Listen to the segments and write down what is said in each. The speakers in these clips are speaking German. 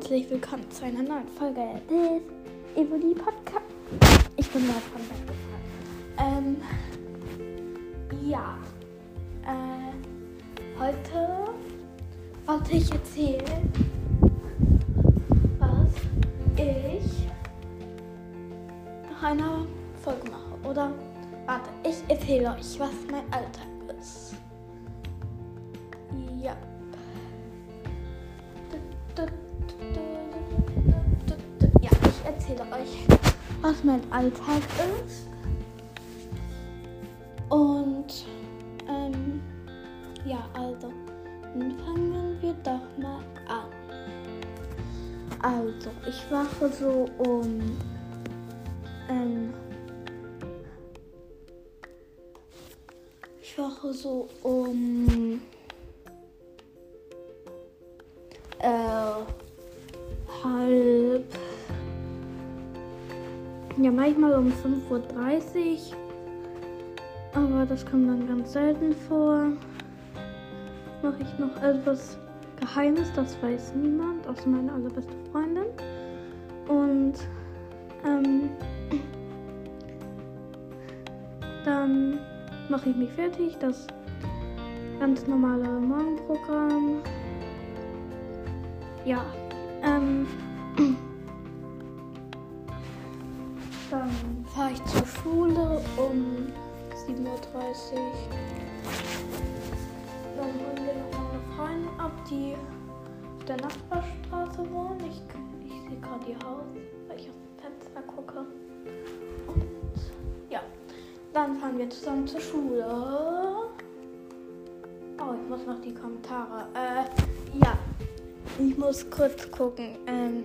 herzlich willkommen zu einer neuen Folge des Evoli Podcast. Ich bin mal von weggefallen. Ähm, ja. Äh, heute wollte ich erzählen, was ich nach einer Folge mache. Oder, warte, ich erzähle euch, was mein Alltag erzähle euch, was mein Alltag ist. Und ähm, ja, also fangen wir doch mal an. Also, ich wache so um ähm, ich wache so um Ja, manchmal um 5.30 Uhr. Aber das kommt dann ganz selten vor. Mache ich noch etwas Geheimes, das weiß niemand, außer meine allerbeste Freundin. Und ähm, dann mache ich mich fertig, das ganz normale Morgenprogramm ja, ähm, 7.30 Uhr. Dann holen wir noch meine Freunde ab, die auf der Nachbarstraße wohnen. Ich, ich sehe gerade ihr Haus, weil ich aus dem Fenster gucke. Und ja, dann fahren wir zusammen zur Schule. Oh, ich muss noch die Kommentare. Äh, ja. Ich muss kurz gucken. Ähm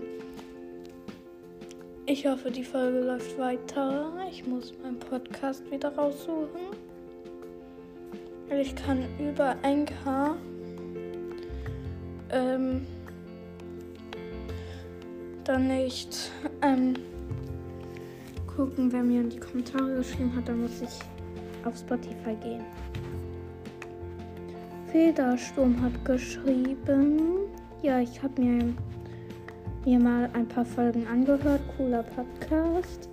ich hoffe, die Folge läuft weiter. Ich muss meinen Podcast wieder raussuchen. Ich kann über Anchor ähm, dann nicht ähm, gucken, wer mir in die Kommentare geschrieben hat. Dann muss ich auf Spotify gehen. Federsturm hat geschrieben. Ja, ich habe mir, mir mal ein paar Folgen angehört. Cooler Podcast.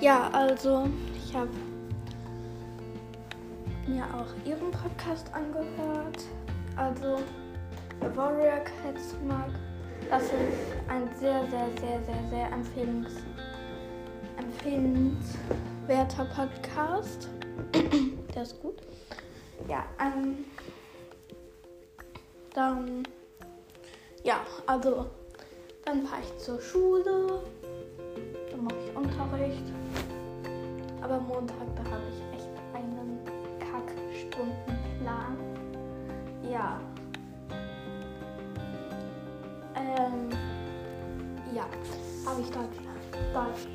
ja, also ich habe mir auch ihren Podcast angehört. Also Warrior Cats mag. Das ist ein sehr, sehr, sehr, sehr, sehr empfehlens, empfehlenswerter Podcast. Der ist gut. Ja, ähm, dann, ja, also, dann fahre ich zur Schule, dann mache ich Unterricht. Aber Montag, da habe ich echt einen Kackstundenplan. Ja. Ähm, ja, habe ich Deutsch, Deutsch,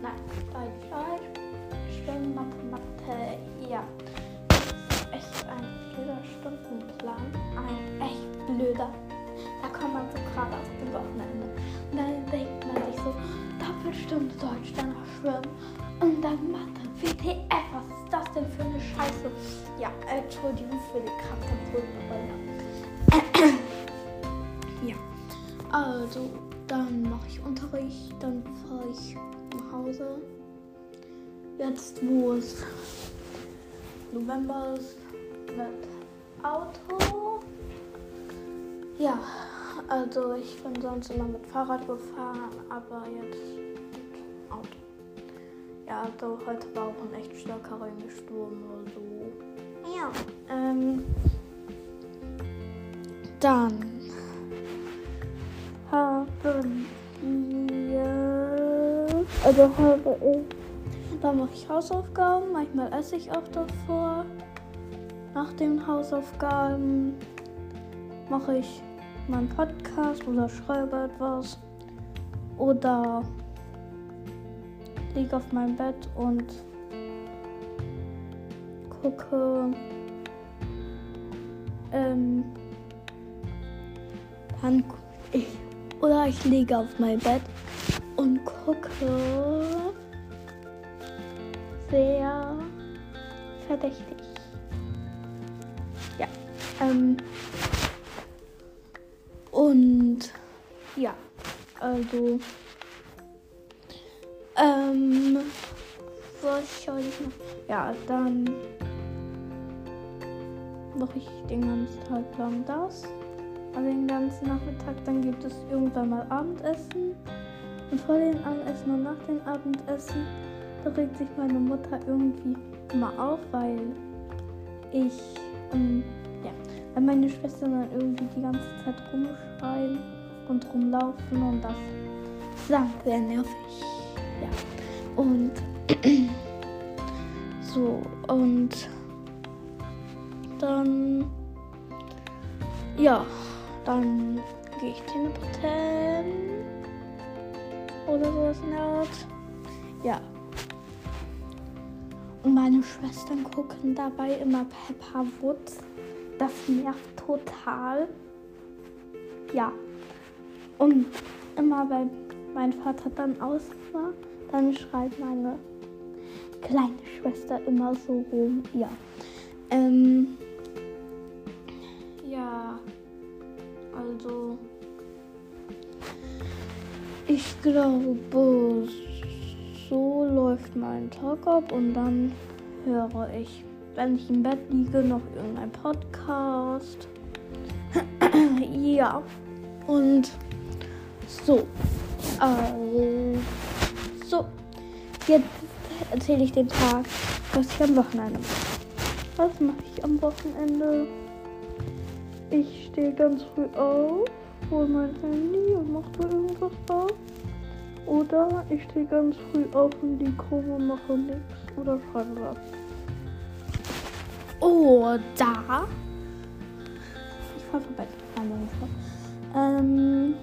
nein, Deutsch, Deutsch, Schwimmen, Mathe, Mathe, also dann mache ich Unterricht, dann fahre ich nach Hause. Jetzt, wo es November ist, mit Auto. Ja, also ich bin sonst immer mit Fahrrad gefahren, aber jetzt mit Auto. Ja, also heute war auch ein echt starker Regensturm oder so. Ja, ähm, dann wir, also habe ich, da mache ich Hausaufgaben, manchmal esse ich auch davor. Nach den Hausaufgaben mache ich meinen Podcast oder schreibe etwas oder liege auf meinem Bett und gucke ähm, dann ich oder ich liege auf meinem Bett und gucke sehr verdächtig. Ähm, Und ja, also. Ähm, was soll ich noch? Ja, dann mache ich den ganzen Tag lang das. Also den ganzen Nachmittag. Dann gibt es irgendwann mal Abendessen. Und vor dem Abendessen und nach dem Abendessen, regt sich meine Mutter irgendwie immer auf, weil ich, ähm, ja, weil meine Schwestern dann irgendwie die ganze Zeit rumschreien und rumlaufen und das dann sehr nervig. Ja. Und so, und dann, ja, dann gehe ich Zähneputzen oder sowas in der Art. Ja. Und meine Schwestern gucken dabei immer Pepper Woods. Das nervt total. Ja. Und immer wenn mein Vater dann aus war, dann schreit meine kleine Schwester immer so rum. Ja. Ähm. Also. Ich glaube, so läuft mein Tag ab und dann höre ich, wenn ich im Bett liege, noch irgendein Podcast. ja. Und so. Also. Jetzt erzähle ich den Tag, was ich am Wochenende mache. Was mache ich am Wochenende? Ich stehe ganz früh auf, hole mein Handy und mache da irgendwas drauf. Oder ich stehe ganz früh auf und rum und mache nichts oder schreibe was. Oder ich fahre vorbei. Ähm,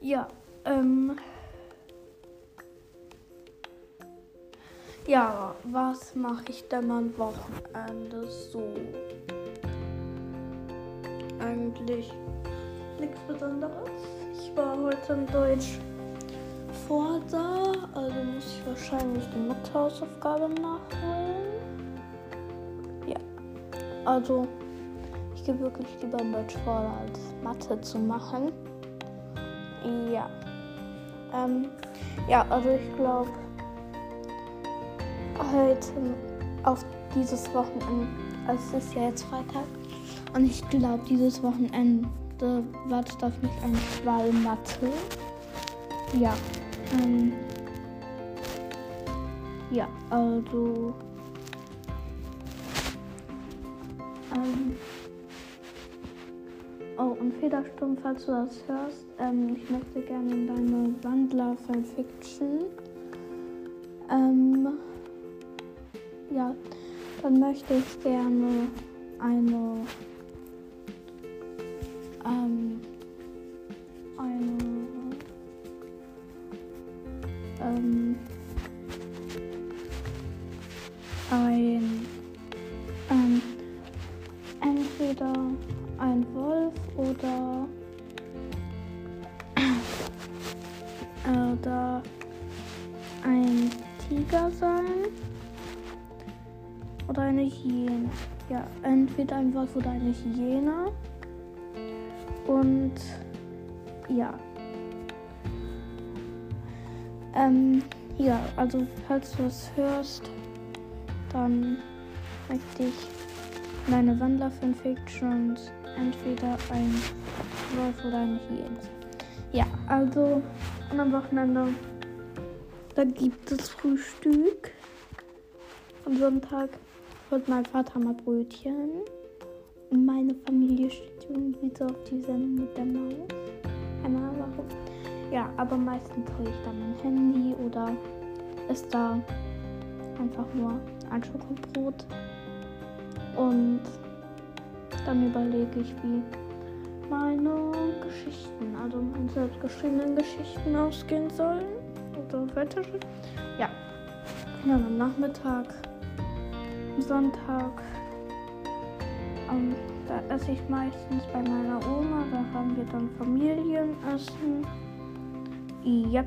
ja, ähm, ja, was mache ich denn am Wochenende so? Eigentlich nichts Besonderes. Ich war heute in Deutsch vor da, also muss ich wahrscheinlich die Mathehausaufgabe nachholen. Ja, also ich gehe wirklich lieber in Deutsch vor, als Mathe zu machen. Ja, ähm, ja, also ich glaube heute auf dieses Wochenende, also es ist ja jetzt Freitag, und ich glaube dieses Wochenende wartet auf mich ein Schwallmatte. Ja, ähm, ja, also, ähm, oh, und Federsturm, falls du das hörst, ähm, ich möchte gerne in deine Wandler-Fanfiction. Ähm, ja, dann möchte ich gerne eine ähm, eine ähm, ein ähm, entweder ein Wolf oder oder ein Tiger sein oder eine Hyäne. Ja, entweder ein Wolf oder eine Hyäne. Und ja. Ähm, ja, also falls du es hörst, dann möchte ich meine Wandler-Fanfictions entweder ein Wolf oder eine Hyäne. Ja, also am Wochenende, da gibt es Frühstück. Am Sonntag holt mein Vater mal Brötchen. Und meine Familie steht irgendwie so auf die Sendung mit der Maus. Ahnung warum. Ja, aber meistens hole ich dann mein Handy oder ist da einfach nur ein Schokobrot. Und dann überlege ich, wie meine Geschichten, also meine selbstgeschriebenen Geschichten ausgehen sollen. Oder weiter. Ja. Ja, am Nachmittag Sonntag. Ähm, da esse ich meistens bei meiner Oma. Da haben wir dann Familienessen. Yep.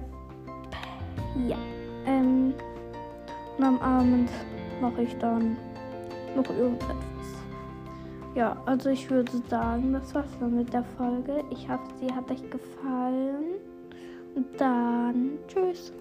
Ja. Ähm, und am Abend mache ich dann noch irgendetwas. Ja, also ich würde sagen, das war's dann mit der Folge. Ich hoffe, sie hat euch gefallen. Und dann tschüss.